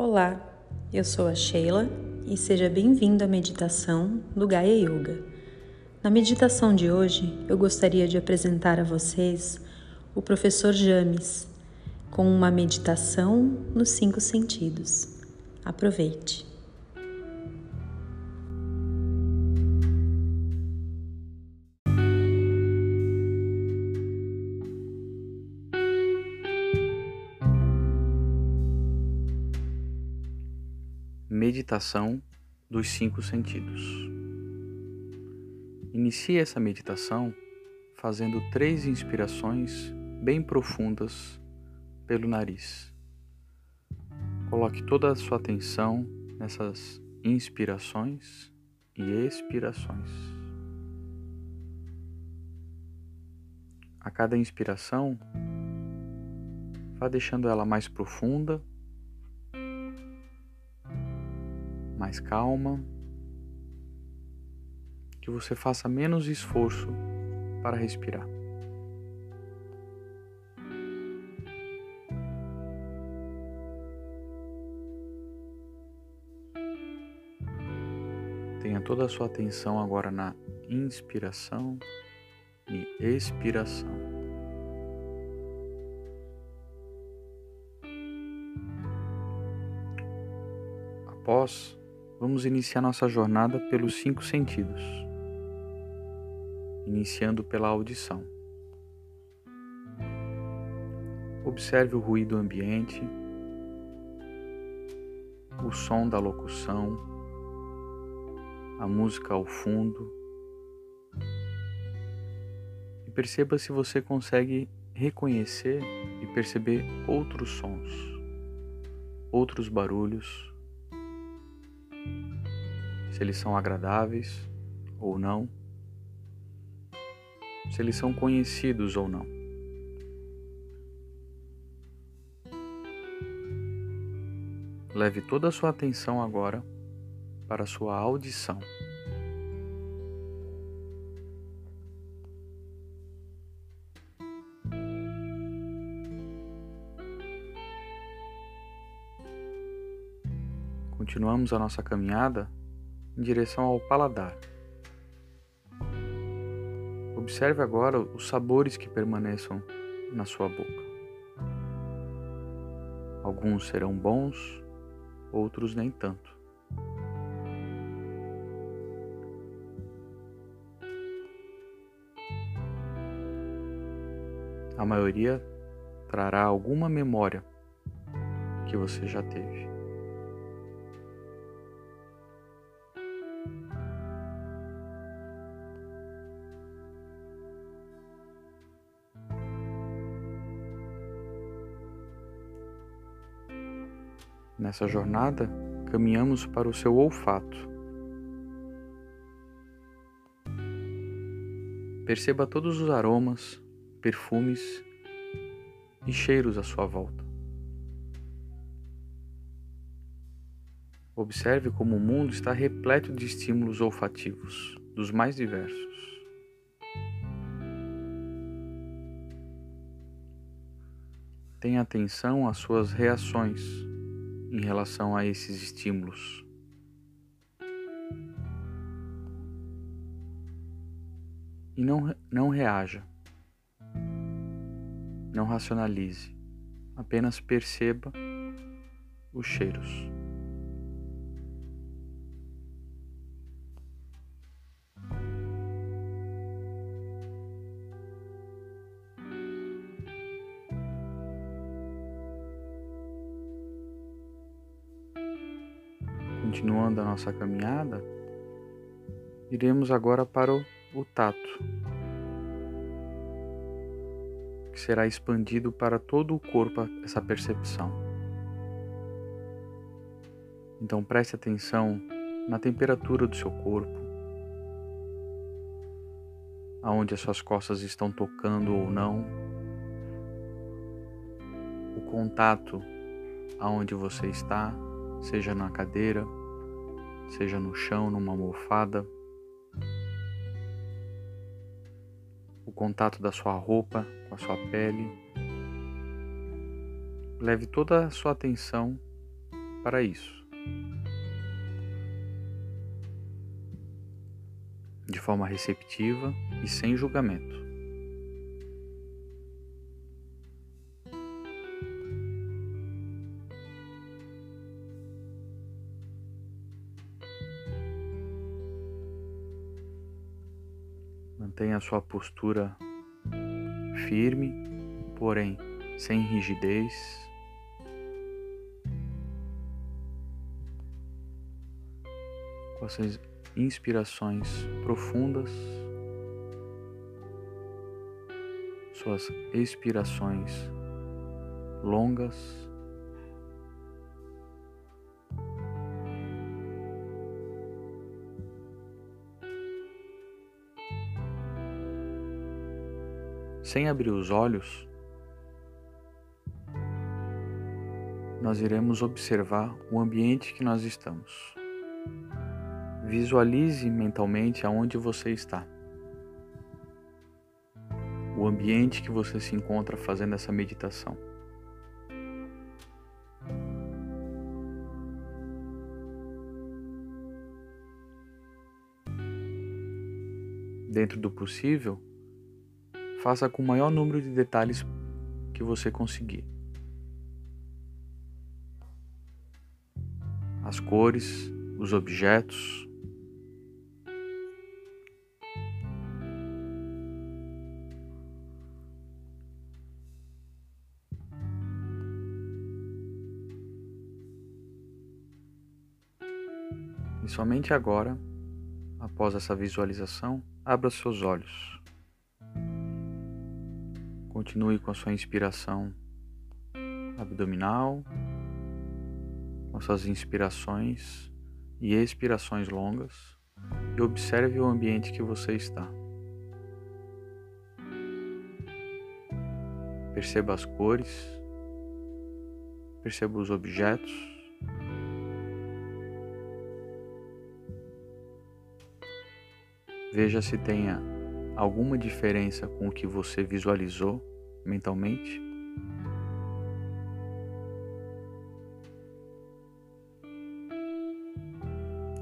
Olá, eu sou a Sheila e seja bem-vindo à meditação do Gaia Yoga. Na meditação de hoje, eu gostaria de apresentar a vocês o professor James com uma meditação nos cinco sentidos. Aproveite! Meditação dos cinco sentidos. Inicie essa meditação fazendo três inspirações bem profundas pelo nariz. Coloque toda a sua atenção nessas inspirações e expirações. A cada inspiração, vá deixando ela mais profunda mais calma, que você faça menos esforço para respirar. Tenha toda a sua atenção agora na inspiração e expiração. Após vamos iniciar nossa jornada pelos cinco sentidos, iniciando pela audição. Observe o ruído ambiente, o som da locução, a música ao fundo. E perceba se você consegue reconhecer e perceber outros sons, outros barulhos se eles são agradáveis ou não, se eles são conhecidos ou não. Leve toda a sua atenção agora para a sua audição. Continuamos a nossa caminhada em direção ao paladar. Observe agora os sabores que permaneçam na sua boca. Alguns serão bons, outros nem tanto. A maioria trará alguma memória que você já teve. Nessa jornada, caminhamos para o seu olfato. Perceba todos os aromas, perfumes e cheiros à sua volta. Observe como o mundo está repleto de estímulos olfativos, dos mais diversos. Tenha atenção às suas reações em relação a esses estímulos. E não, não reaja, não racionalize, apenas perceba os cheiros. Continuando a nossa caminhada, iremos agora para o, o tato, que será expandido para todo o corpo essa percepção. Então preste atenção na temperatura do seu corpo, aonde as suas costas estão tocando ou não, o contato aonde você está, seja na cadeira seja no chão, numa almofada, o contato da sua roupa com a sua pele. Leve toda a sua atenção para isso. De forma receptiva e sem julgamento. Mantenha a sua postura firme, porém sem rigidez. Com essas inspirações profundas, suas expirações longas. Sem abrir os olhos, nós iremos observar o ambiente que nós estamos. Visualize mentalmente aonde você está. O ambiente que você se encontra fazendo essa meditação. Dentro do possível, Faça com o maior número de detalhes que você conseguir. As cores, os objetos. E somente agora, após essa visualização, abra seus olhos. Continue com a sua inspiração abdominal, com suas inspirações e expirações longas e observe o ambiente que você está. Perceba as cores, perceba os objetos. Veja se tenha alguma diferença com o que você visualizou mentalmente?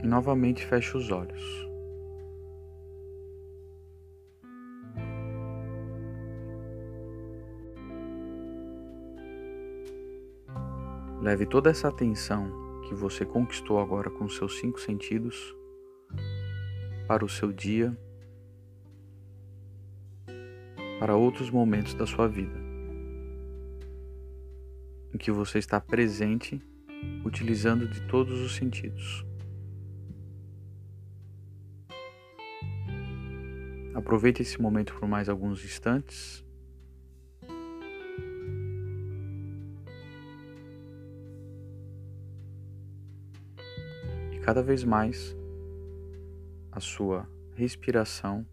E novamente feche os olhos. Leve toda essa atenção que você conquistou agora com seus cinco sentidos para o seu dia para outros momentos da sua vida, em que você está presente utilizando de todos os sentidos. Aproveite esse momento por mais alguns instantes. E cada vez mais a sua respiração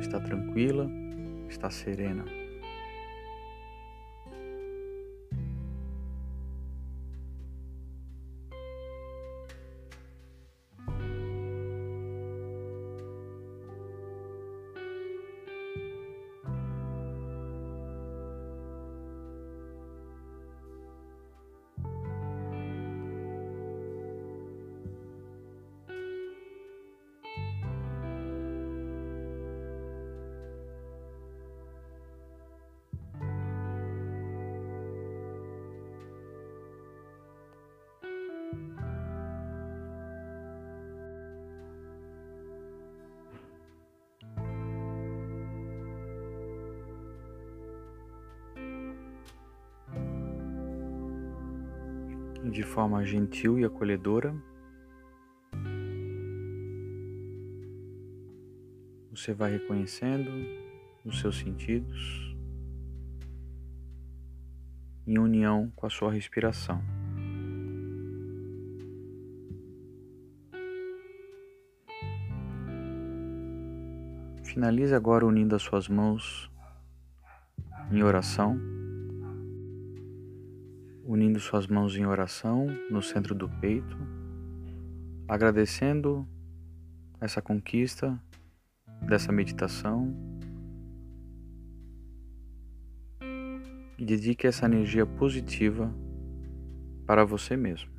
está tranquila está serena. De forma gentil e acolhedora. Você vai reconhecendo os seus sentidos em união com a sua respiração. Finalize agora unindo as suas mãos em oração unindo suas mãos em oração no centro do peito, agradecendo essa conquista dessa meditação e dedique essa energia positiva para você mesmo.